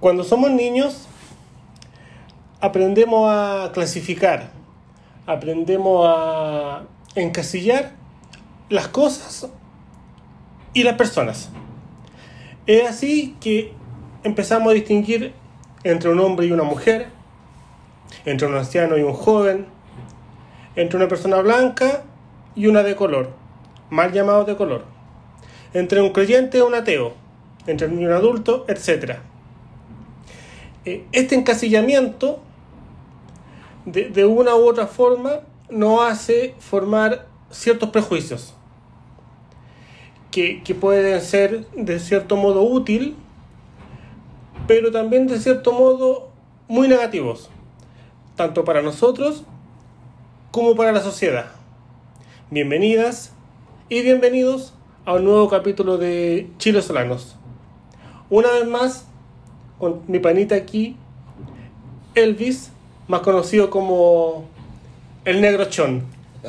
Cuando somos niños, aprendemos a clasificar, aprendemos a encasillar las cosas y las personas. Es así que empezamos a distinguir entre un hombre y una mujer, entre un anciano y un joven, entre una persona blanca y una de color, mal llamado de color, entre un creyente y un ateo, entre un niño y un adulto, etc. Eh, Este encasillamiento, de, de una u otra forma, nos hace formar ciertos prejuicios que, que pueden ser de cierto modo útil, pero también de cierto modo muy negativos, tanto para nosotros como para la sociedad. Bienvenidas y bienvenidos a un nuevo capítulo de Chile Solanos. Una vez más, con mi panita aquí, Elvis, más conocido como el Negro Chon.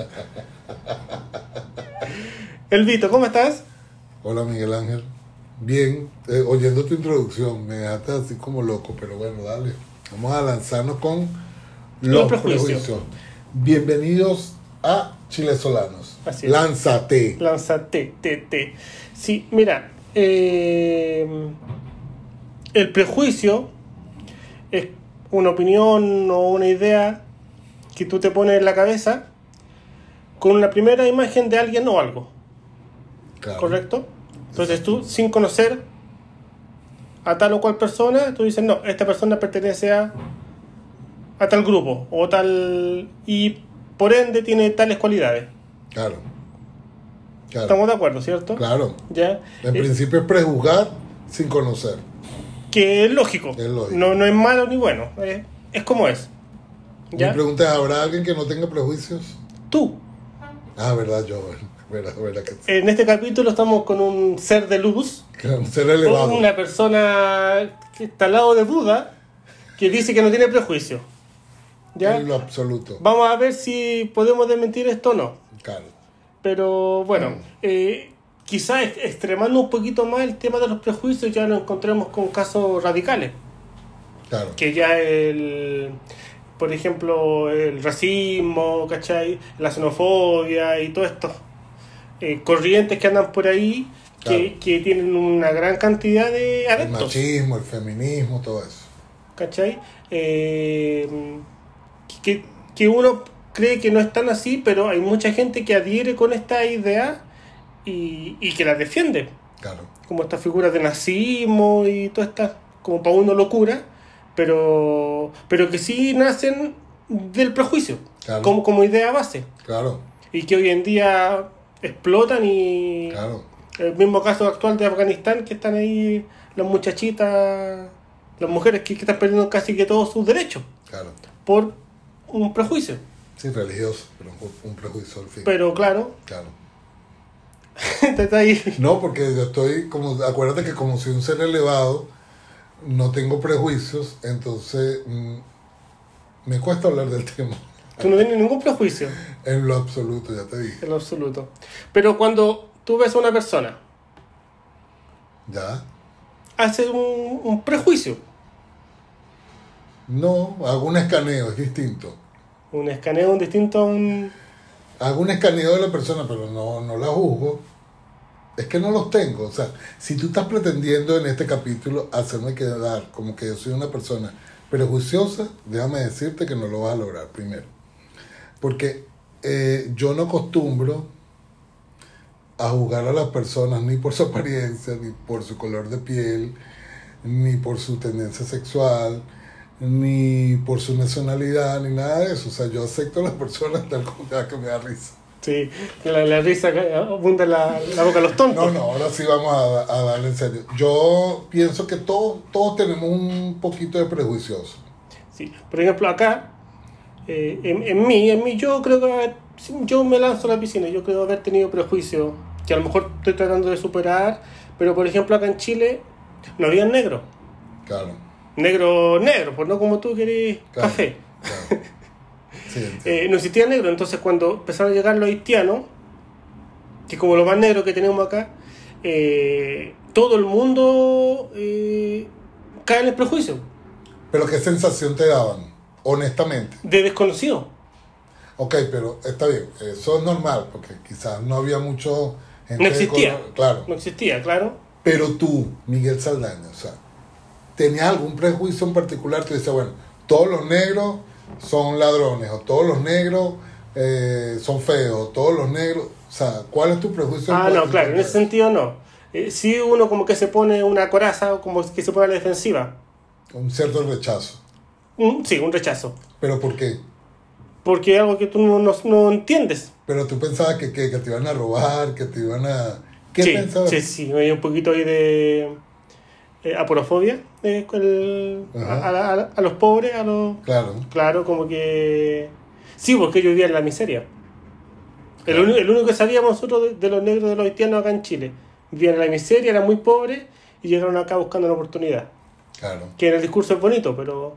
Elvito, ¿cómo estás? Hola Miguel Ángel. Bien, eh, oyendo tu introducción, me dejaste así como loco, pero bueno, dale. Vamos a lanzarnos con Los los, prejuicios. prejuicios. Bienvenidos a Chile Solanos. Así es. Lánzate. Lánzate, te, te. Sí, mira, eh, el prejuicio es una opinión o una idea que tú te pones en la cabeza con la primera imagen de alguien o algo, Claro. ¿correcto? Entonces tú, sin conocer a tal o cual persona, tú dices, no, esta persona pertenece a, a tal grupo o tal... y por ende tiene tales cualidades. Claro. Claro. Estamos de acuerdo, ¿cierto? Claro. ¿Ya? En Eh, principio es prejuzgar sin conocer. Que es lógico. Es lógico. No, no es malo ni bueno. Es, es como es. Mi ¿Ya? pregunta es, ¿habrá alguien que no tenga prejuicios? Tú. Ah, verdad, yo. Verdad, verdad que sí. En este capítulo estamos con un ser de luz. Claro, Ser elevado. Una persona que está al lado de Buda que dice que no tiene prejuicio. ¿Ya? En lo absoluto. Vamos a ver si podemos desmentir esto o no. Claro. Pero bueno, Mm. eh, quizás ex- extremando un poquito más el tema de los prejuicios ya nos encontremos con casos radicales. Claro. que ya el por ejemplo el racismo ¿cachai? la xenofobia y todos estos eh, corrientes que andan por ahí que, Claro. que tienen una gran cantidad de El adeptos machismo, el feminismo, todo eso. ¿cachai? Eh, que, que uno cree que no es tan así pero hay mucha gente que adhiere con esta idea y, y que la defiende Claro. como estas figuras de nazismo y todas estas, como para uno locura, pero, pero que sí nacen del prejuicio, Claro. como, como idea base, Claro. y que hoy en día explotan y Claro. el mismo caso actual de Afganistán, que están ahí las muchachitas, las mujeres que, que están perdiendo casi que todos sus derechos Claro. por un prejuicio. Sí, religioso, pero un, un prejuicio al fin. Pero claro, Claro. ahí. No, porque yo estoy como, acuérdate que como soy un ser elevado, no tengo prejuicios, entonces mm, me cuesta hablar del tema. Tú no tienes ningún prejuicio. En lo absoluto, ya te dije. En lo absoluto. Pero cuando tú ves a una persona, ¿Ya? hace un, un prejuicio, No, hago un escaneo, es distinto. un escaneo distinto a un... Hago un escaneo de la persona, pero no, no la juzgo. Es que no los tengo. O sea, si tú estás pretendiendo en este capítulo hacerme quedar como que yo soy una persona prejuiciosa, déjame decirte que no lo vas a lograr primero. Porque eh, yo no acostumbro a juzgar a las personas ni por su apariencia, ni por su color de piel, ni por su tendencia sexual, ni por su nacionalidad, ni nada de eso. O sea, yo acepto a las personas tal como que me da risa. Sí, la, la risa abunda la, la boca de los tontos. No, no, ahora sí vamos a, a darle en serio. Yo pienso que todos, todos tenemos un poquito de prejuicioso. Sí. Por ejemplo, acá, eh, en, en mí, en mí, yo creo que yo me lanzo a la piscina, yo creo haber tenido prejuicios que a lo mejor estoy tratando de superar, pero por ejemplo acá en Chile no había negro. Claro. Negro, negro, pues no como tú querés Claro. café. claro. Sí, entiendo. Eh, no existía negro, entonces cuando empezaron a llegar los haitianos, que como lo más negro que tenemos acá, eh, todo el mundo eh, cae en el prejuicio Pero ¿qué sensación te daban? Honestamente. de desconocido. Ok, pero está bien, eso es normal, porque quizás no había mucho gente No de existía. color, claro. No existía, claro. Pero tú, Miguel Saldaña, o sea, ¿tenías algún prejuicio en particular? Tú dices, bueno, todos los negros son ladrones, o todos los negros eh, son feos, o todos los negros, o sea, ¿cuál es tu prejuicio? Ah, no, claro, en ese sentido no. Eh, sí uno como que se pone una coraza o como que se pone a la defensiva. Un cierto rechazo. Un- sí, un rechazo. ¿Pero por qué? Porque es algo que tú no, no, no entiendes. Pero tú pensabas que, que, que te iban a robar, que te iban a... ¿Qué sí, pensabas? sí, sí, hay un poquito ahí de eh, aporofobia eh, el- a, a- a- a los pobres, a los... Claro, Claro, como que... Sí, porque yo vivía en la miseria. El, Claro. el único que sabíamos nosotros de, de los negros de los haitianos acá en Chile. Vivían en la miseria, eran muy pobres y llegaron acá buscando una oportunidad. claro. Que en el discurso es bonito, pero...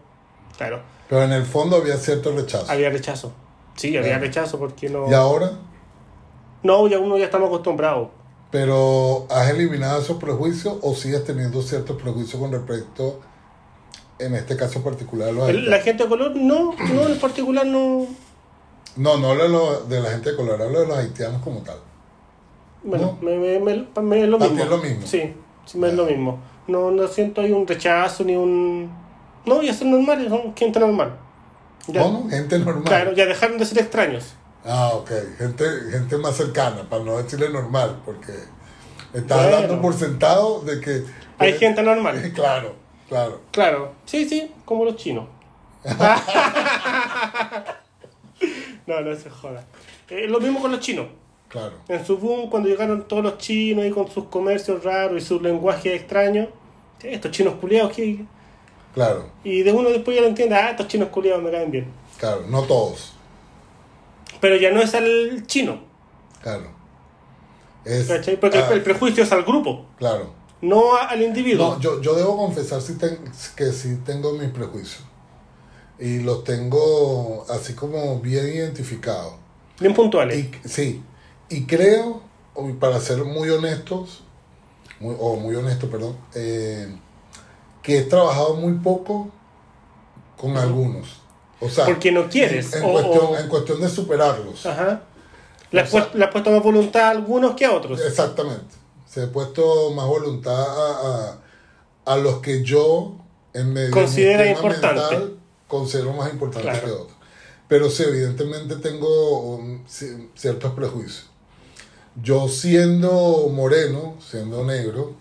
Claro, Pero en el fondo había cierto rechazo. había rechazo. Sí, había rechazo porque no... ¿Y ahora? No, ya uno ya estamos acostumbrados. ¿Pero has eliminado esos prejuicios o sigues teniendo ciertos prejuicios con respecto, en este caso particular, a los El- La gente de color, no, no, en particular no... No, no hablo de, lo- de la gente de color, hablo de los haitianos como tal. Bueno, me, me, me- es lo mismo. es lo mismo. Sí, sí, me es lo mismo. No, no siento ahí un rechazo ni un... No, ya son normales, son gente normal. Ya, ¿Cómo? Gente normal. Claro, ya dejaron de ser extraños. Ah, ok. Gente, gente más cercana, para no decirle normal, porque estás Bueno. dando por sentado de que... Hay gente normal. Claro, claro. Claro, sí, sí, como los chinos. no, no se joda. Eh, lo mismo con los chinos. Claro. En su boom, cuando llegaron todos los chinos y con sus comercios raros y sus lenguajes extraños, eh, estos chinos culiados, ¿qué? Claro, y de uno después ya lo entiende, ah, estos chinos culiados me caen bien. claro. No todos. Pero ya no es al chino, Claro. Es, ¿cachai? Porque el- ah, el prejuicio es al grupo, Claro. no a- al individuo. No, yo, yo debo confesar si ten- que sí tengo mis prejuicios. Y los tengo así como bien identificados. Bien puntuales. Y, sí, y creo, para ser muy honestos, muy- o muy honesto, perdón, eh, que he trabajado muy poco con algunos. O sea, Porque no quieres, En, en o- cuestión, o- en cuestión de superarlos. Ajá. Le has, puesto, le has puesto más voluntad a algunos que a otros. Exactamente. Se he puesto más voluntad a, a, a los que yo, en medio Considera de mi importante. mental, considero más importantes Claro. que otros. Pero sí, evidentemente tengo ci- ciertos prejuicios. Yo siendo moreno, siendo negro,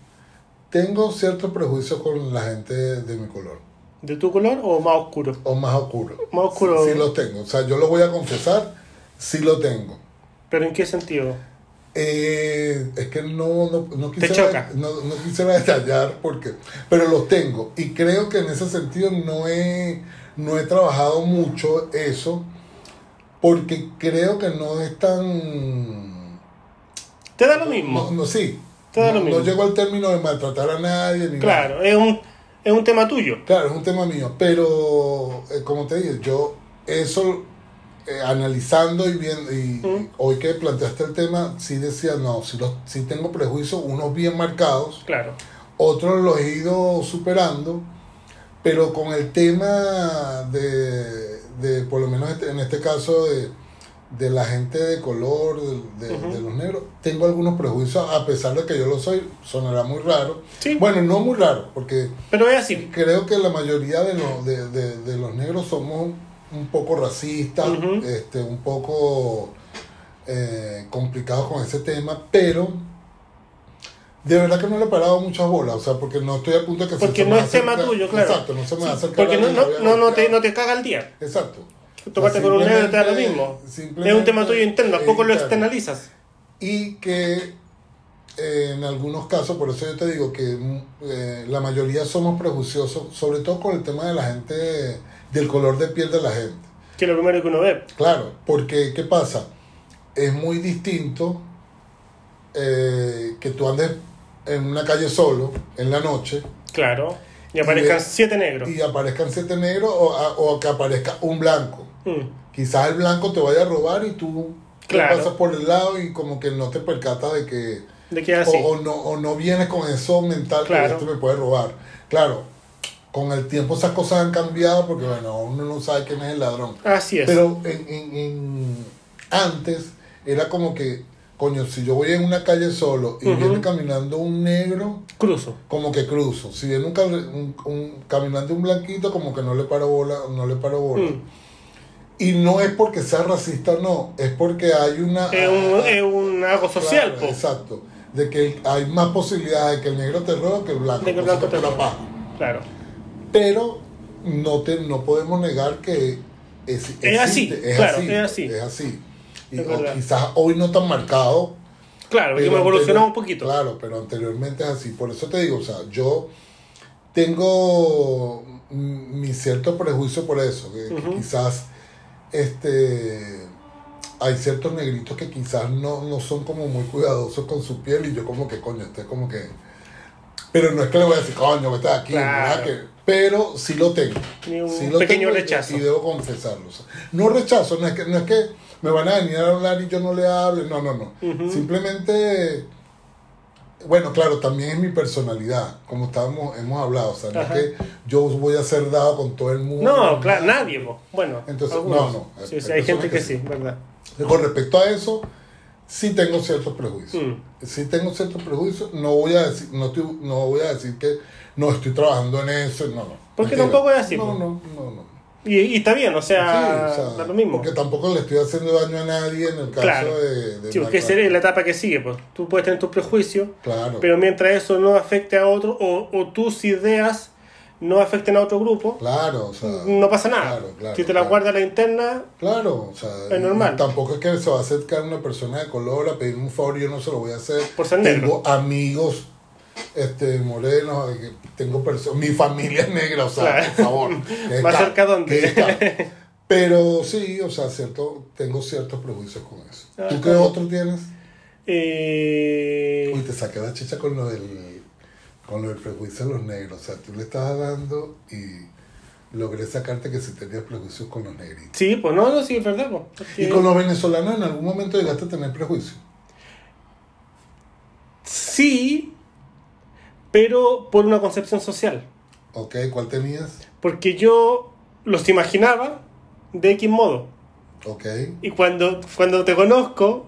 tengo ciertos prejuicios con la gente de mi color. ¿De tu color o más oscuro? O más oscuro. Más oscuro. Sí, sí los tengo. O sea, yo lo voy a confesar, sí lo tengo. ¿Pero en qué sentido? Eh, es que no, no, no quisiera, choca. no, no quisiera detallar porque, pero los tengo y creo que en ese sentido no he, no he trabajado mucho eso porque creo que no es tan, Te da lo mismo. no, no sí, Te da lo mismo. no llego al término de maltratar a nadie ni nada. Claro, es un, es un tema tuyo. Claro, es un tema mío, pero eh, como te dije, yo eso eh, analizando y viendo, y Mm. hoy que planteaste el tema, sí decía, no, sí, los, sí tengo prejuicios, unos bien marcados, Claro. otros los he ido superando, pero con el tema de, de por lo menos este- en este caso, de, de la gente de color, de, de- los negros, tengo algunos prejuicios, a pesar de que yo lo soy, sonará muy raro. Sí. Bueno, no muy raro, porque Pero es así. creo que la mayoría de los, de, de- de los negros somos un poco racistas, este, un poco eh, complicados con ese tema, pero de verdad que no le he parado muchas bolas, o sea, porque no estoy a punto de que se- Porque se no me es tema tuyo, claro. Exacto, no se me va a acercar Porque no, te, no te caga el día. Exacto. Toparte con un negro te da lo mismo. Es un tema tuyo interno, tampoco lo externalizas. y que eh, en algunos casos, por eso yo te digo que mm, eh, la mayoría somos prejuiciosos, sobre todo con el tema de la gente, del color de piel de la gente. Que es lo primero que uno ve. Claro, porque ¿qué pasa? Es muy distinto eh, que tú andes en una calle solo, en la noche, Claro. Y aparezcan Y- siete negros. y aparezcan siete negros o, o que aparezca un blanco. Mm. Quizás el blanco te vaya a robar y tú Claro. pasas por el lado y como que no te percatas de que... De que así. O, o no, o no vienes con eso mental Claro. que esto me puede robar. Claro, con el tiempo esas cosas han cambiado porque, bueno, uno no sabe quién es el ladrón. Así es. Pero en, en- en- antes era como que, coño, si yo voy en una calle solo y viene caminando un negro, Cruzo. como que cruzo. Si viene un, un- un- caminando un blanquito, como que no le paro bola, no le paro bola. Mm. Y no es porque sea racista, no, es porque hay una... Es un, es un algo social, Claro, po. Exacto. De que hay más posibilidades de que el negro te robe que el blanco. De que el blanco Entonces, te paja. Claro. Pero no, te, no podemos negar que es, existe, así, claro, es así. Es así. Y, Es o quizás hoy no tan marcado. Claro, que pero hemos evolucionado un poquito. Claro, pero anteriormente es así. Por eso te digo, o sea, yo tengo mi cierto prejuicio por eso. Que, quizás este hay ciertos negritos que quizás no, no son como muy cuidadosos con su piel y yo como que coño, este como que... Pero no es que le voy a decir, coño, vete aquí, Claro. ¿verdad? Que, pero sí lo tengo. Un Sí lo pequeño tengo rechazo. Y debo confesarlo. o sea, no rechazo, no es, que, no es que me van a venir a hablar y yo no le hable, no, no, no. Simplemente, bueno, claro, también es mi personalidad, como estábamos, hemos hablado, o sea, no es que yo voy a ser dado con todo el mundo. No, claro, nadie. Bueno, Entonces, algunos. no, no, Sí, hay sí, hay gente que que sí, sí. ¿verdad? Con respecto a eso, sí tengo ciertos prejuicios. Mm. Sí tengo ciertos prejuicios. No voy a decir, no, estoy- no voy a decir que no estoy trabajando en eso. No, no. Porque Mentira. tampoco es así, No, po. no, no, no. Y, y está bien, o sea, Sí, o sea, da lo mismo. Porque tampoco le estoy haciendo daño a nadie en el caso Claro. de, de Sí, porque maltrato. esa es la etapa que sigue, pues. Tú puedes tener tus prejuicios, Claro. pero mientras eso no afecte a otro, o, o tus ideas no afecten a otro grupo, Claro, o sea. no pasa nada. Claro, claro, si te la guardas la interna, Claro, o sea, Es normal. tampoco es que se va a acercar una persona de color a pedirme un favor y yo no se lo voy a hacer. Por ser tengo negro. amigos este morenos, que tengo personas, mi familia es negra, o sea, Claro. por favor. ¿Más ca- cerca ca- Pero sí, o sea, cierto, tengo ciertos prejuicios con eso. Ah, ¿Tú qué bien. otro tienes? eh, Uy, te saqué la chicha con lo del con lo del prejuicio de los negros. O sea, tú le estabas dando y logré sacarte que si tenías prejuicios con los negritos. sí, pues no, no, sí, es verdad. Pues, porque- ¿Y con los venezolanos en algún momento llegaste a tener prejuicio? Sí, pero por una concepción social. ¿Ok? ¿Cuál tenías? Porque yo los imaginaba de X modo. ¿Ok? Y cuando, cuando te conozco,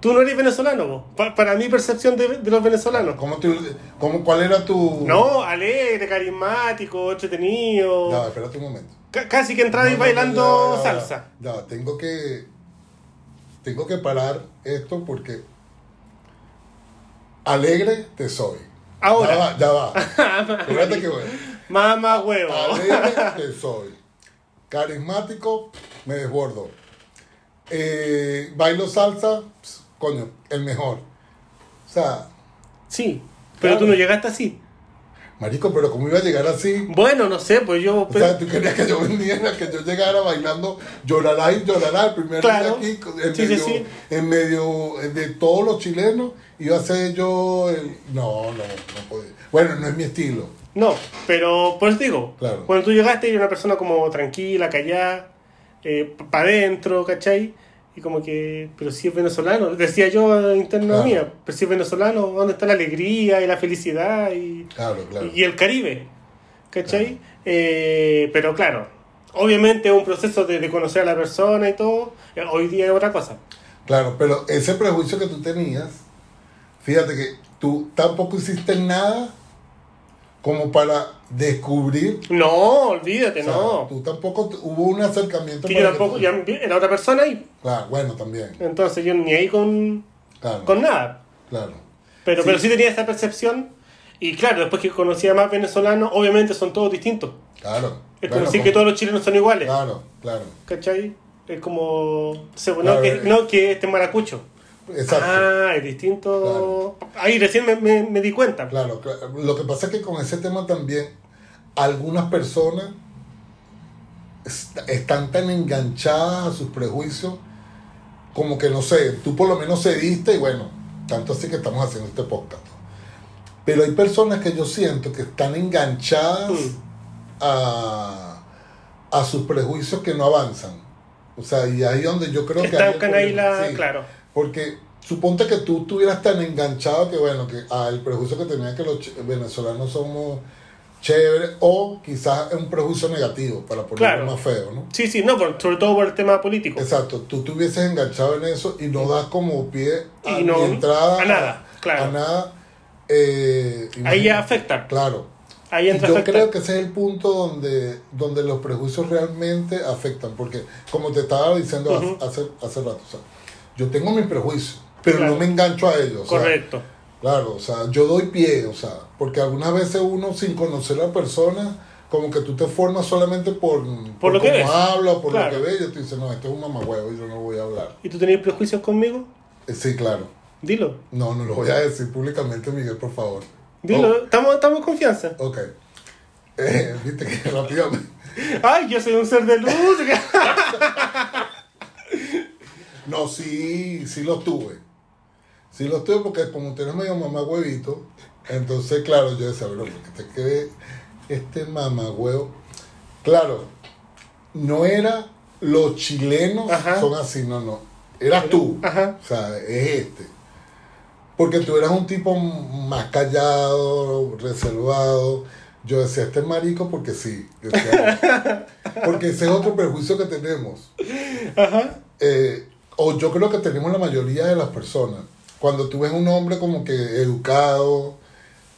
tú no eres venezolano. Pa- para mi percepción de, de los venezolanos. ¿Cómo te- cómo, ¿Cuál era tu...? No, alegre, carismático, entretenido. Ya, espérate un momento. Ca- casi que entraba y No, no, bailando salsa. Ya, tengo que... Tengo que parar esto porque... Alegre te soy. Ahora. Ya va, ya va. Que voy. Mamá huevo. Alegre que soy. Carismático, me desbordo. Eh, bailo salsa, coño, el mejor. O sea, Sí, pero Claro. tú no llegaste así. Marico, pero ¿cómo iba a llegar así? Bueno, no sé, pues yo... O sea, tú querías que yo vendiera, que yo llegara bailando llorará y llorará el primer Claro. día aquí, en, Sí, sí, medio, sí. en medio de todos los chilenos, iba a ser yo el... No, no, no podía. Bueno, no es mi estilo. No, pero por eso te digo, Claro. cuando tú llegaste era una persona como tranquila, callada, eh, para adentro, ¿cachai? Y como que, pero si es venezolano, decía yo interno Claro. mía, pero si es venezolano, ¿dónde está la alegría y la felicidad y, Claro, claro. y el Caribe? ¿Cachai? Eh, pero claro, obviamente es un proceso de, de conocer a la persona y todo, hoy día es otra cosa. Claro, pero ese prejuicio que tú tenías, fíjate que tú tampoco hiciste nada como para descubrir. No, olvídate, o sea, no. Tú tampoco hubo un acercamiento. Que para yo tampoco, tú- ya era otra persona y Claro, bueno, también. entonces yo ni ahí con, Claro. con nada. Claro. Pero Sí. pero sí tenía esa percepción. Y claro, después que conocía más venezolanos, obviamente son todos distintos. Claro. Es como decir como- que todos los chilenos son iguales. Claro, claro. ¿Cachai? Es como. no, que, eh. no, que este es maracucho. Exacto. Ah, es distinto. Ahí recién me, me- me di cuenta. Claro, claro. Lo que pasa es que con ese tema también algunas personas est- están tan enganchadas a sus prejuicios como que no sé, tú por lo menos cediste y bueno, tanto así que estamos haciendo este podcast. Pero hay personas que yo siento que están enganchadas Mm. a, a sus prejuicios que no avanzan. O sea, y ahí donde yo creo que... hay el Estancan ahí problema. la. Sí. Claro. Porque suponte que tú estuvieras tan enganchado que, bueno, que ah, el prejuicio que tenía que los venezolanos somos chévere, o quizás es un prejuicio negativo, para ponerlo Claro. más feo, ¿no? Sí, sí, no, sobre todo por el tema político. Exacto, tú te hubieses enganchado en eso y no das como pie a Y no- entrada a nada, claro. a nada. eh, Ahí ya afecta. Claro. Ahí Y entra a yo creo que ese es el punto donde, donde los prejuicios realmente afectan, porque como te estaba diciendo hace, hace rato, o sea, yo tengo mis prejuicios, pero Claro. no me engancho a ellos. sea, Correcto. Claro, o sea, yo doy pie, o sea, porque algunas veces uno sin conocer a la persona, como que tú te formas solamente por, por, lo que cómo ves. habla por Claro. lo que ve, y tú dices, no, este es un mamahuevo y yo no voy a hablar. ¿Y tú tenías prejuicios conmigo? Eh, Sí, claro. Dilo. No, no lo voy a decir públicamente, Miguel, por favor. Dilo. Estamos, estamos en confianza. Oh, ok. Eh, Viste que rápidamente. Ay, yo soy un ser de luz. No, sí, sí los tuve. Sí los tuve porque como tú eres medio mamá huevito, entonces, claro, yo decía, bueno, porque te quede este mamá huevo. Claro, no era los chilenos Ajá. son así, no, no. Eras tú. Ajá. O sea, es este. Porque tú eras un tipo más callado, reservado. Yo decía, este es marico porque sí. Decía, porque ese es otro prejuicio que tenemos. Ajá. Eh, o yo creo que tenemos la mayoría de las personas. Cuando tú ves un hombre como que educado,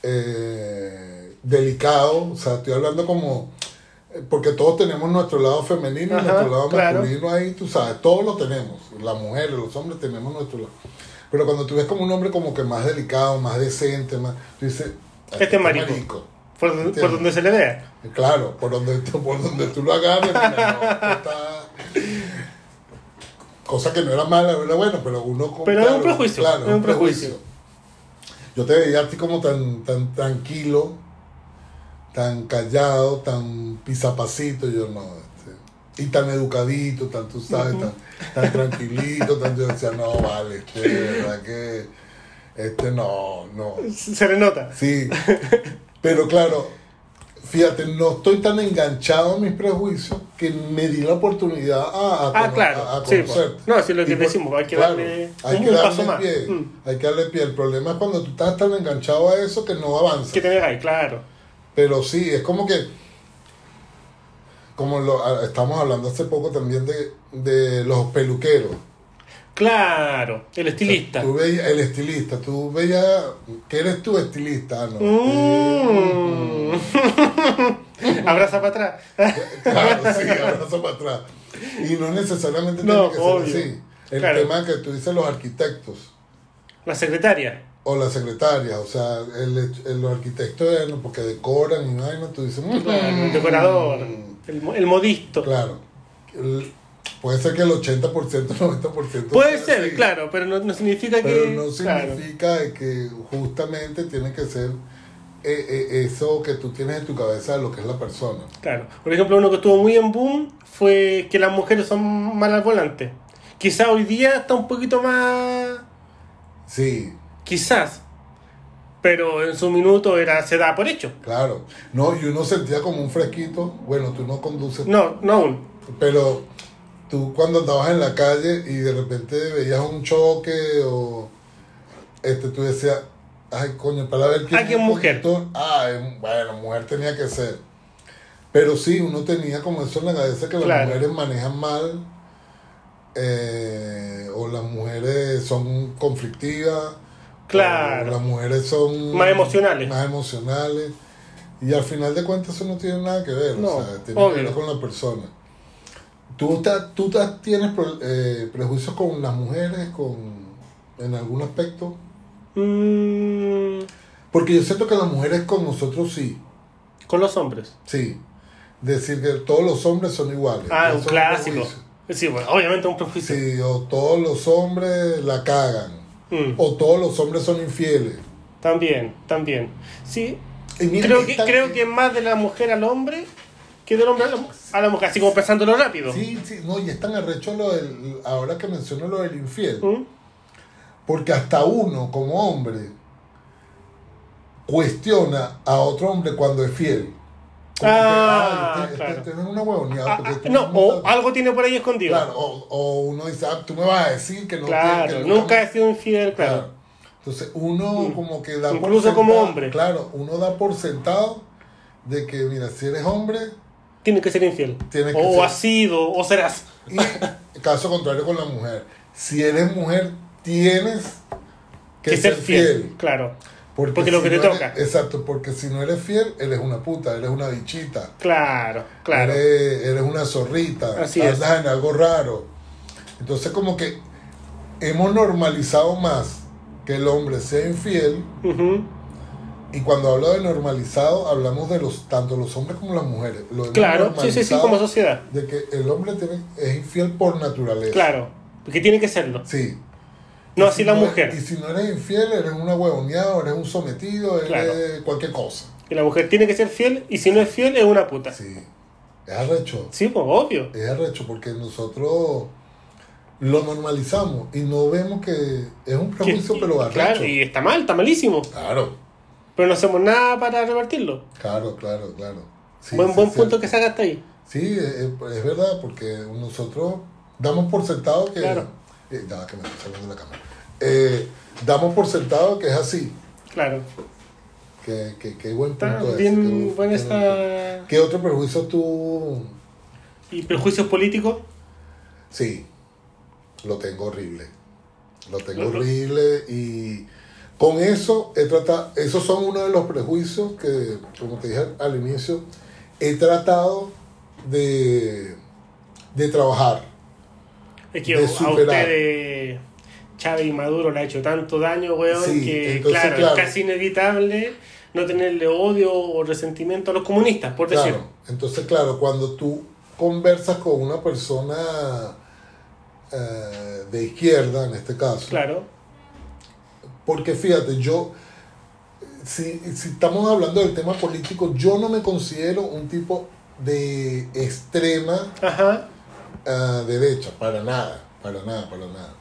eh, delicado, o sea, estoy hablando como... eh, Porque todos tenemos nuestro lado femenino y Ajá, nuestro lado claro. masculino ahí, tú sabes, todos lo tenemos. Las mujeres, los hombres tenemos nuestro lado. Pero cuando tú ves como un hombre como que más delicado, más decente, más... Tú dices... Este es marico. Por, por donde se le vea. Claro, por donde, por donde tú lo agarres, mira, no, está... Cosa que no era mala, era bueno, pero uno... como- Pero es un prejuicio, Claro, es un prejuicio. Yo te veía a ti como tan, tan tranquilo, tan callado, tan pisapacito, yo no... este, y tan educadito, tan, tú sabes, tan, tan tranquilito, tan, yo decía, no, vale, este, de verdad que... Este no, no. Se le nota. Sí, pero claro, fíjate, no estoy tan enganchado a mis prejuicios que me di la oportunidad a, a, Ah, claro, a- a sí, conocerte. pues. No, sí, lo que por- decimos, hay que claro, darle hay que un darle paso más. pie, Mm. hay que darle pie. El problema es cuando tú estás tan enganchado a eso que no avanzas. Que te claro. Pero sí, es como que, como lo, estamos hablando hace poco también de, de los peluqueros. Claro, el estilista. Tú veías, el estilista, tú veías, que eres tú estilista? No. Mm. Abraza para atrás. Claro, sí, abrazo para atrás. Y no necesariamente No, tiene que obvio. ser así. El Claro. tema que tú dices los arquitectos La secretaria. o las secretarias, o sea, el, el- los arquitectos eh, no, porque decoran y vaina, tú dices, "Mm, Claro, el decorador. El, el modisto. Claro. El- puede ser que el 80%, 90% Puede ser, así, claro, pero no, no significa Pero que. no significa que justamente tiene que ser eh, eh, eso que tú tienes en tu cabeza de lo que es la persona. Claro. Por ejemplo, uno que estuvo muy en boom fue que las mujeres son malas al volante. Quizás hoy día está un poquito más. Sí, Quizás. Pero en su minuto era se da por hecho. claro. No, y uno sentía como un fresquito. Bueno, tú no conduces No, no aún. Pero tú cuando andabas en la calle y de repente veías un choque o este tú decías, ay coño, para ver quién Ah, ¿quién el mujer? conductor". Ay, bueno, mujer tenía que ser. Pero sí, uno tenía como eso en la cabeza que las mujeres manejan mal eh, o las mujeres son conflictivas. Claro. o las mujeres son Más emocionales. Más emocionales. Y al final de cuentas eso no tiene nada que ver. No, o sea, tiene obvio. que ver con la persona. ¿Tú, ta- tú ta- tienes eh, prejuicios con las mujeres con, en algún aspecto? Mm, Porque yo siento que las mujeres con nosotros sí. con los hombres. Sí. Decir que todos los hombres son iguales. Ah, un clásico. Sí, bueno, obviamente un prejuicio. Sí, o todos los hombres la cagan. Mm, O todos los hombres son infieles. también, también. Sí, mira, creo que, creo que más de la mujer al hombre que del hombre a la, mu- a la mujer, así como pensándolo rápido. Sí, sí, no, y es tan arrecho lo del, ahora que menciono lo del infiel. ¿Mm? Porque hasta uno, como hombre, cuestiona a otro hombre cuando es fiel. Como Ah, que, "Ay, este- este- este es una. Ah, ah, no, o algo tiene por ahí escondido. Claro, o, o uno dice, ah, tú me vas a decir que no Claro, que nunca he sido infiel, claro. Claro. Entonces uno Mm. como que da Incluso como sentado- hombre. Claro, uno da por sentado de que, mira, si eres hombre, Tiene que ser infiel. Tienes que o ser- has sido, o serás. y caso contrario con la mujer. Si eres mujer, tienes que, Que, ser fiel. Claro. Porque lo que te no eres- toca. exacto, porque si no eres fiel, eres una puta, eres una bichita. Claro, claro. Eres, eres una zorrita, Así es. andas en algo raro. Entonces como que hemos normalizado más que el hombre sea infiel Ujú. Y cuando hablo de normalizado hablamos de los tanto los hombres como las mujeres. Lo Claro, sí, sí, sí, como sociedad. De que el hombre tiene- es infiel por naturaleza. Claro. Porque tiene que serlo. Sí. No Y así si la no- mujer. Y si no eres infiel, eres una huevoneada, eres un sometido, eres Claro. cualquier cosa. Y la mujer tiene que ser fiel y si no es fiel es una puta. Sí, Sí. Es arrecho. pues obvio. Es arrecho porque nosotros lo normalizamos y no vemos que es un prejuicio, Que- pero arrecho. Claro, y está mal, está malísimo. Claro, Pero no hacemos nada para revertirlo. claro, claro, claro. Sí, buen sí, buen punto que saca hasta ahí. Sí, es, es verdad, porque nosotros damos por sentado que... Claro. Eh, que me estoy saliendo de la cámara. Eh, damos por sentado que es así. Claro. Que, que, que buen Está punto es. bien Qué buena qué- esta... ¿Qué otro prejuicio tú...? ¿Y prejuicios políticos? Sí, lo tengo horrible. Lo tengo horrible y con eso he tratado, esos son uno de los prejuicios que, como te dije al inicio, he tratado de, de trabajar. Es que De a superar. ustedes Chávez y Maduro le ha hecho tanto daño, weón, Sí, que entonces, claro, claro. es casi inevitable no tenerle odio o resentimiento a los comunistas, por. Claro, entonces claro, cuando tú conversas con una persona eh, de izquierda, en este caso, Claro. Porque fíjate, yo, si, si estamos hablando del tema político, yo no me considero un tipo de extrema Ajá. ah, derecha, para nada, para nada, para nada.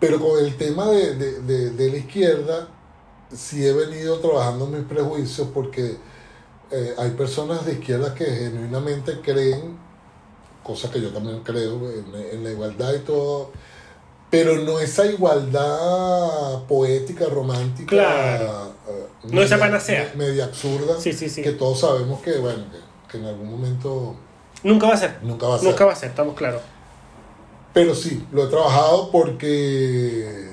Pero con el tema de, de, de- de la izquierda, sí he venido trabajando mis prejuicios porque eh, hay personas de izquierda que genuinamente creen, cosa que yo también creo, en, en la igualdad y todo, pero no esa igualdad poética, romántica, Claro. eh, No esa panacea. me- media absurda, Sí, sí, sí. que todos sabemos que, bueno, que, que en algún momento Nunca va a ser. nunca va a ser. Nunca va a ser, estamos claros. Pero sí, lo he trabajado porque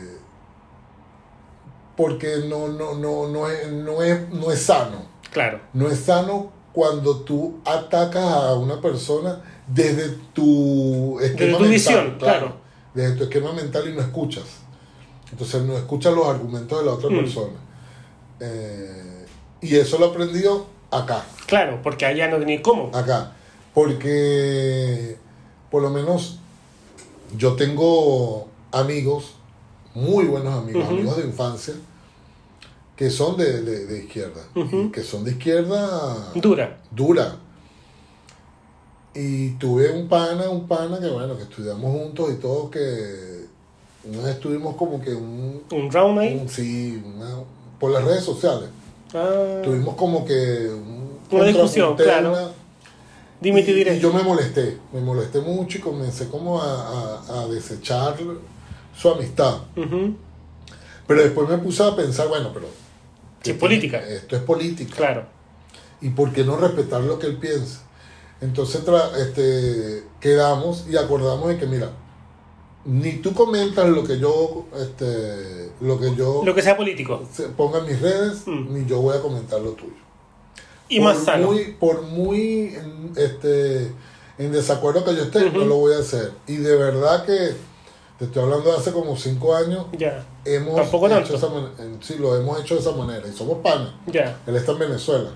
porque no, no, no, no, es, no, es, no es sano. Claro. No es sano cuando tú atacas a una persona desde tu esquema tu mental. visión, claro. Desde tu esquema mental y no escuchas. Entonces no escuchas los argumentos de la otra Mm. persona. Eh, y eso lo he aprendido acá Claro, porque allá no tenéis cómo. acá. Porque, por lo menos, yo tengo amigos, muy buenos amigos, amigos de infancia, que son de, de- de izquierda. Y que son de izquierda Dura. dura. Y tuve un pana, un pana que, bueno, que estudiamos juntos y todo, que vez estuvimos como que un... Un round ahí. un- sí, una- por las redes sociales. Ah, Tuvimos como que un Una discusión, claro. dime y, y yo me molesté, me molesté mucho y comencé como a, a- a desechar su amistad. Pero después me puse a pensar, bueno, pero... Es política. Esto es política. Claro. ¿Y por qué no respetar lo que él piensa? Entonces este, quedamos y acordamos de que, mira, ni tú comentas lo que yo, este, lo que yo Lo que sea político. se- ponga en mis redes, Mm. ni yo voy a comentar lo tuyo. Y por más sano. Muy, por muy este, en desacuerdo que yo esté, no lo voy a hacer. Y de verdad que te estoy hablando de hace como cinco años, Ya, hemos Tampoco hecho tanto. esa sí, lo hemos hecho de esa manera. Y somos panas. ya. Él está en Venezuela.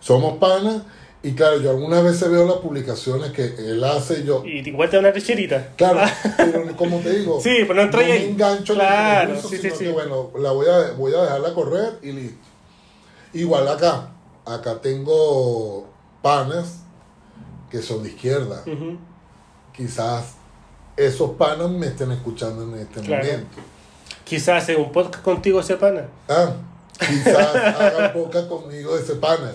Somos panas. Y claro, yo algunas veces veo las publicaciones que él hace y yo. Y igual te da una lecherita. Claro, pero como te digo, Sí, pero no entra me ahí. engancho en el Claro, sí, sino sí. que, bueno, la voy a, voy a dejarla correr y listo. Igual acá, acá tengo panas que son de izquierda. Quizás esos panas me estén escuchando en este Claro. momento. Quizás hace un podcast contigo ese pana. Ah, quizás hagan poca conmigo ese pana.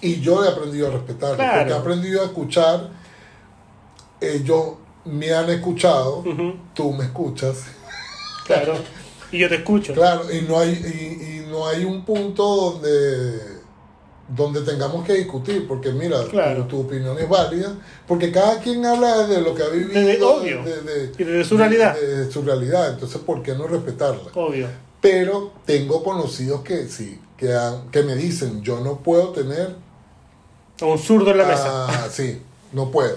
Y yo he aprendido a respetarlo, Claro. porque he aprendido a escuchar. Ellos me han escuchado, Ujú, tú me escuchas. Claro. Y yo te escucho. Claro, y no hay, y, y no hay un punto donde donde tengamos que discutir, porque mira, Claro. tu, tu opinión es válida, porque cada quien habla de lo que ha vivido, Desde- obvio. de, de- Y desde su realidad. de- de su realidad, entonces ¿por qué no respetarla? Obvio. Pero tengo conocidos que sí, que, han- que me dicen, yo no puedo tener, A un zurdo en la mesa. ah, sí, no puedo.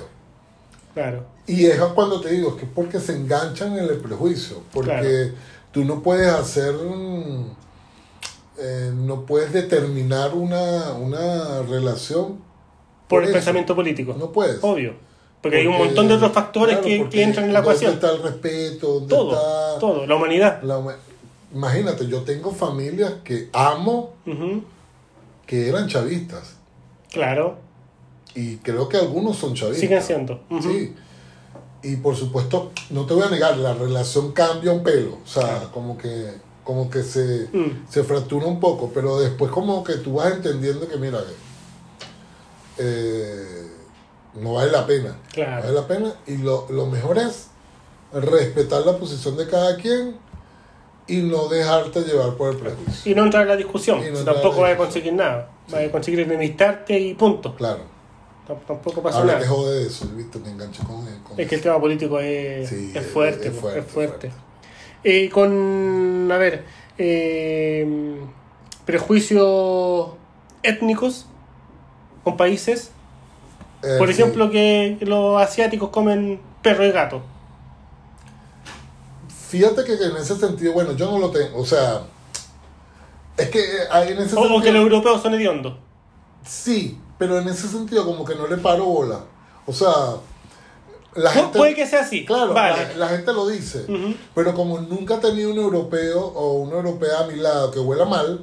Claro. Y es cuando te digo, es que es porque se enganchan en el prejuicio, porque Claro. tú no puedes hacer, eh, no puedes determinar una, una relación Por el eso. pensamiento político. No puedes. Obvio. Porque, hay un montón de otros factores claro, que, que entran en la ecuación. ¿Dónde está el respeto? ¿Dónde Todo, está todo. La humanidad. la Imagínate, yo tengo familias que amo que eran chavistas. Claro. Y creo que algunos son chavistas. Siguen siendo. Sí. Y por supuesto, no te voy a negar, la relación cambia un pelo. O sea, Claro. como que como que se, Mm. se fractura un poco, pero después como que tú vas entendiendo que, mira, eh, no vale la pena. Claro. No vale la pena. Y lo, lo mejor es respetar la posición de cada quien y no dejarte llevar por el prejuicio. Y no entrar en la discusión. No tampoco vas a conseguir nada. Vas a conseguir enemistarte y punto. Claro. Tam- Tampoco pasa Ahora nada. que jode de eso, ¿viste? Me enganché con, con Es que el tema político es, Sí, es fuerte, es fuerte, es fuerte. Eh, con, a ver, eh, prejuicios étnicos con países. Eh, Por sí. ejemplo, que los asiáticos comen perro y gato. Fíjate que en ese sentido, bueno, yo no lo tengo, o sea, es que hay en ese O, o sentido, que los europeos son hediondos. sí, pero en ese sentido como que no le paro bola, o sea, la gente, Puede que sea así. claro, vale. la, la gente lo dice, pero como nunca he tenido un europeo o una europea a mi lado que huela mal,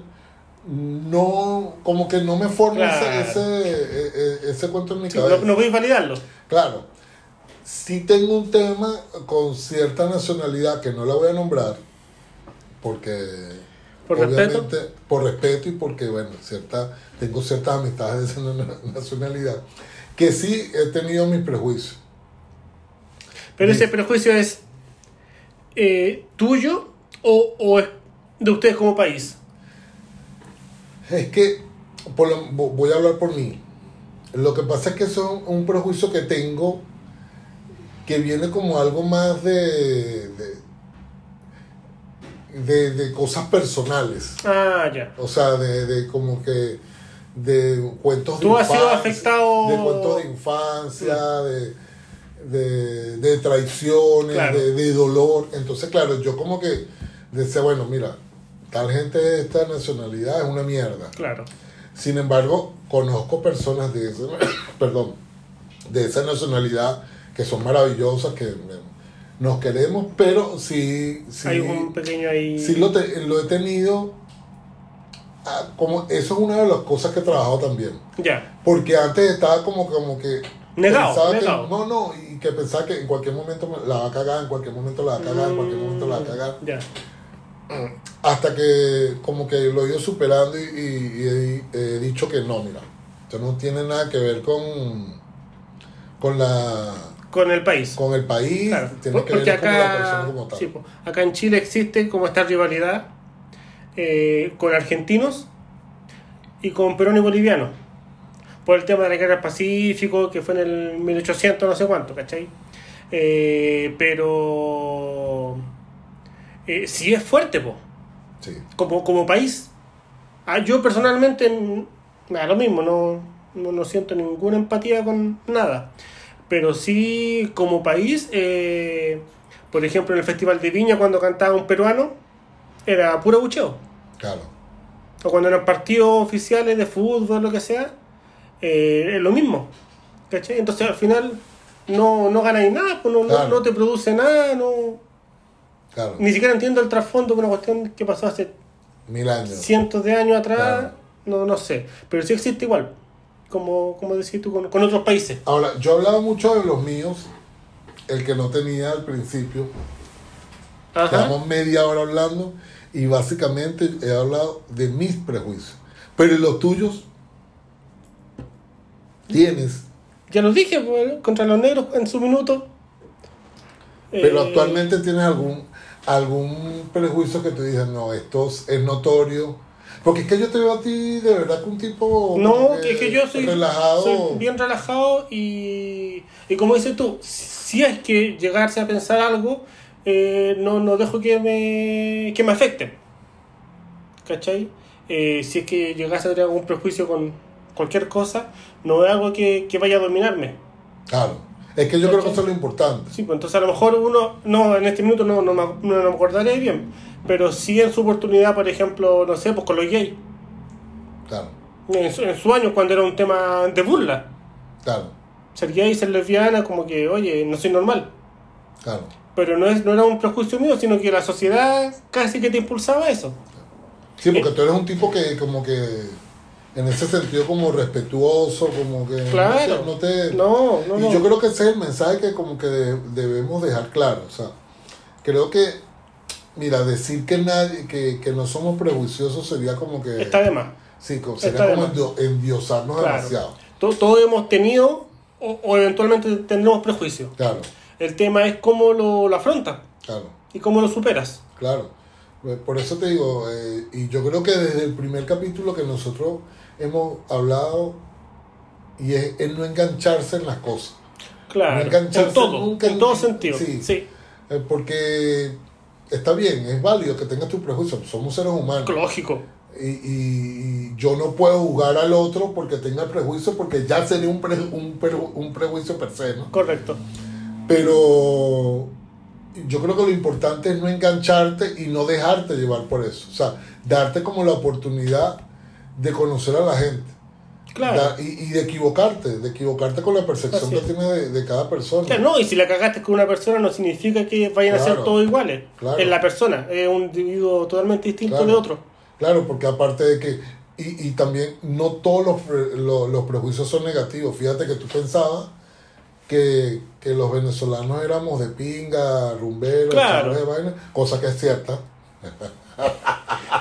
no, como que no me forma Claro. ese, ese, e- e- ese cuento en mi Sí, cabeza. no, no podéis validarlo. Claro. Sí tengo un tema con cierta nacionalidad que no la voy a nombrar porque ¿Por respeto? obviamente por respeto y porque bueno, cierta tengo ciertas amistades de esa na- nacionalidad que sí he tenido mis prejuicios. Pero ese prejuicio es eh, tuyo o, o es de ustedes como país. Es que por lo- vo- voy a hablar por mí. Lo que pasa es que eso es un prejuicio que tengo que viene como algo más de de, de, de cosas personales. Ah, ya. O sea, de, de como que de cuentos de Tú has sido infancia, afectado- de cuentos de infancia, de, de, de traiciones, Claro. de, de dolor. Entonces, claro, yo como que decía, bueno, mira, tal gente de esta nacionalidad es una mierda. Claro. Sin embargo, conozco personas de perdón, de esa nacionalidad que son maravillosas, que nos queremos, pero sí, sí, Hay un pequeño ahí. sí lo, te- lo he tenido. ah, Como, eso es una de las cosas que he trabajado también. Ya. Porque antes estaba como, como que. Negado, pensaba que- negado. no, no, y que pensaba que en cualquier momento me la va a cagar, en cualquier momento la va a cagar, en cualquier momento la va a cagar. Mm, Ya. Hasta que como que lo he ido superando y, y- y he, he dicho que no, mira, esto no tiene nada que ver con, con, la, Con el país. con el país, Claro, tiene que porque ver con la acá, persona como tal. sí, acá en Chile existe como esta rivalidad eh, con argentinos y con Perón y bolivianos. Por el tema de la guerra del Pacífico, que fue en el 1800, no sé cuánto, ¿cachai? Eh, pero eh, sí es fuerte, po, Sí, como, como país. Ah, yo personalmente mm, me da lo mismo, no, no, no siento ninguna empatía con nada. Pero sí, como país, eh, por ejemplo, en el Festival de Viña, cuando cantaba un peruano, era puro bucheo. claro. O cuando eran partidos oficiales de fútbol, lo que sea, eh, es lo mismo. ¿cachai? Entonces al final no, no ganáis nada, pues no, no- no te produce nada, no, Claro, ni siquiera entiendo el trasfondo de una cuestión que pasó hace mil años. cientos de años atrás, Claro. no, no sé. Pero sí existe igual, como, como decís tú, con, con otros países. Ahora, yo hablaba mucho de los míos, el que no tenía al principio. Llevamos media hora hablando y básicamente he hablado de mis prejuicios. Pero ¿y los tuyos? Tienes. Ya lo dije, pues, contra los negros en su minuto. Pero Eh, actualmente tienes algún algún prejuicio que tú dices, no, esto es notorio. Porque es que yo te veo a ti de verdad que un tipo No, que es que yo soy, relajado. soy bien relajado y, y como dices tú, si es que llegarse a pensar algo, eh, no, no dejo que me, que me afecte. ¿Cachai? Eh, si es que llegase a tener algún prejuicio con cualquier cosa, no es algo que, que vaya a dominarme. Claro. Es que yo creo que eso es lo importante. Sí, pues entonces a lo mejor uno, no, en este minuto no, no, me, no me acordaré bien, pero sí en su oportunidad, por ejemplo, no sé, pues con los gays, Claro, en su, en su año cuando era un tema de burla. claro, Ser gay, ser lesbiana, como que, oye, no soy normal. claro. Pero no, es, no era un prejuicio mío, sino que la sociedad casi que te impulsaba a eso. Sí, porque tú eres un tipo que como que en ese sentido como respetuoso, como que Claro. no te... No, no, y yo creo que ese es el mensaje que como que de- debemos dejar claro. O sea, creo que, mira, decir que nadie, que, que no somos prejuiciosos sería como que... Está de más. sí, está sería de como endiosarnos Claro. demasiado. To- Todos hemos tenido o, o eventualmente tendremos prejuicios. Claro, El tema es cómo lo, lo afrontas claro. y cómo lo superas. Claro, por eso te digo, eh, y yo creo que desde el primer capítulo que nosotros hemos hablado, y es el no engancharse en las cosas, Claro. No engancharse En todo, nunca en- todo sentido. sí. Sí. Eh, porque está bien, es válido que tengas tus prejuicios, somos seres humanos, Lógico. y, y- y yo no puedo jugar al otro porque tenga prejuicios, porque ya sería un, pre- un, un prejuicio per se, ¿no? Correcto. Pero yo creo que lo importante es no engancharte y no dejarte llevar por eso. O sea, darte como la oportunidad de conocer a la gente. Claro. Da- y, y de equivocarte, de equivocarte con la percepción que es. tienes de, de cada persona. Claro, no, y si la cagaste con una persona no significa que vayan a ser todos iguales. Claro. Es la persona, es un individuo totalmente distinto Claro. de otro. Claro, porque aparte de que, y, y también no todos los, los prejuicios son negativos. Fíjate que tú pensabas que, que los venezolanos éramos de pinga, rumberos, de vaina, cosa que es cierta.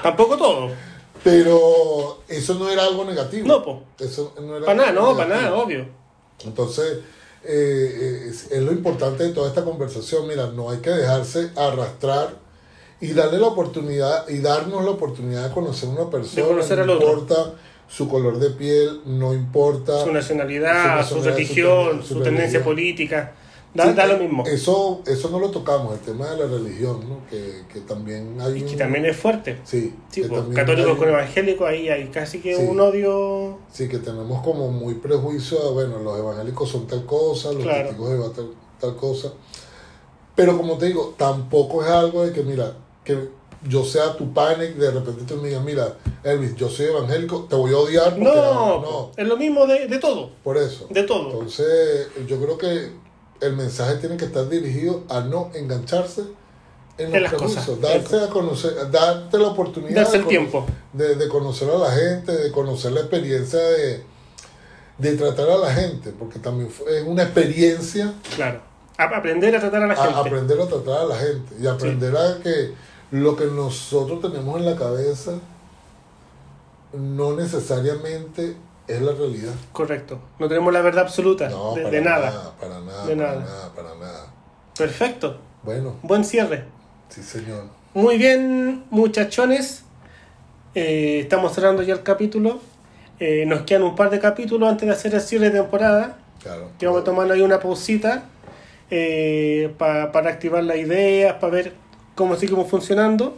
Tampoco todo. Pero eso no era algo negativo. No, po. Eso no era Para nada, no, para nada, obvio. Entonces, eh, eh, es, es lo importante de toda esta conversación. Mira, no hay que dejarse arrastrar y darle la oportunidad y darnos la oportunidad de conocer a una persona. De conocer no al otro. importa su color de piel, no importa Su nacionalidad, Su religión, su su, ten- su tendencia política. Da, da eh, lo mismo. Eso, eso no lo tocamos, el tema de la religión, ¿no? que, que también hay Y que un- también es fuerte. Sí, Sí, que pues, católicos hay- con evangélicos, ahí hay casi que Sí. un odio. Sí, que tenemos como muy prejuicio, a, bueno, los evangélicos son tal cosa, los Claro. de Jehová tal, tal cosa. Pero como te digo, tampoco es algo de que, mira, que yo sea tu panic, de repente tú me digas, mira, Elvis, yo soy evangélico, te voy a odiar porque No, no, es lo mismo de, de todo. por eso. De todo. Entonces, yo creo que el mensaje tiene que estar dirigido a no engancharse en los las cosas. darse a conocer, darte la oportunidad Darse de el cono- tiempo. de, de conocer a la gente, de conocer la experiencia de, de tratar a la gente, porque también fue- es una experiencia Claro. A- aprender a tratar a la a- gente. aprender a tratar a la gente y aprender a que lo que nosotros tenemos en la cabeza no necesariamente es la realidad. Correcto. No tenemos la verdad absoluta No, de, para de nada. Para nada, De para nada. nada, para nada. Perfecto. Bueno, Buen cierre. sí señor. Muy bien, muchachones. Eh, estamos cerrando ya el capítulo. Eh, nos quedan un par de capítulos antes de hacer el cierre de temporada. Claro. Que vamos a tomar ahí una pausita eh, pa- para activar las ideas, para ver cómo seguimos funcionando.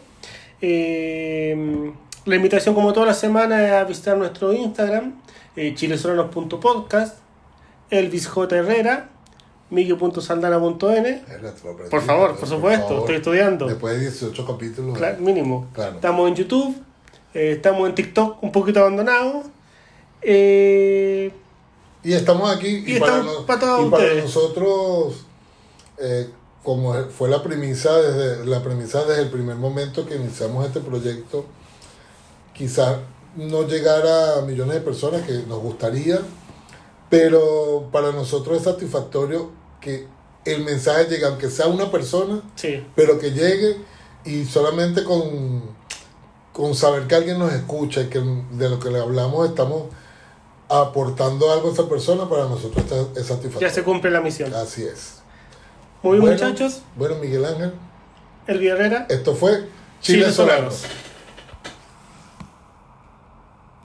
Eh, la invitación, como toda la semana, es a visitar nuestro Instagram, eh, chilesolanos.podcast, Elvis J. Herrera, miguel.saldana.n. Por favor, por supuesto, favor. estoy estudiando. Después de 18 capítulos. Claro, mínimo. Claro. Estamos en YouTube, eh, estamos en TikTok un poquito abandonados. Eh, Y estamos aquí. Y estamos para todos y para nosotros, eh, como fue la premisa desde la premisa desde el primer momento que iniciamos este proyecto, quizás no llegar a millones de personas que nos gustaría, pero para nosotros es satisfactorio que el mensaje llegue, aunque sea una persona, sí, pero que llegue y solamente con, con saber que alguien nos escucha y que de lo que le hablamos estamos aportando algo a esa persona, para nosotros está- es ya satisfactorio. se cumple la misión. Así es. Muy bien, Bueno, muchachos. Bueno, Miguel Ángel, El Herrera. esto fue Chile Chile Solanos. Solanos.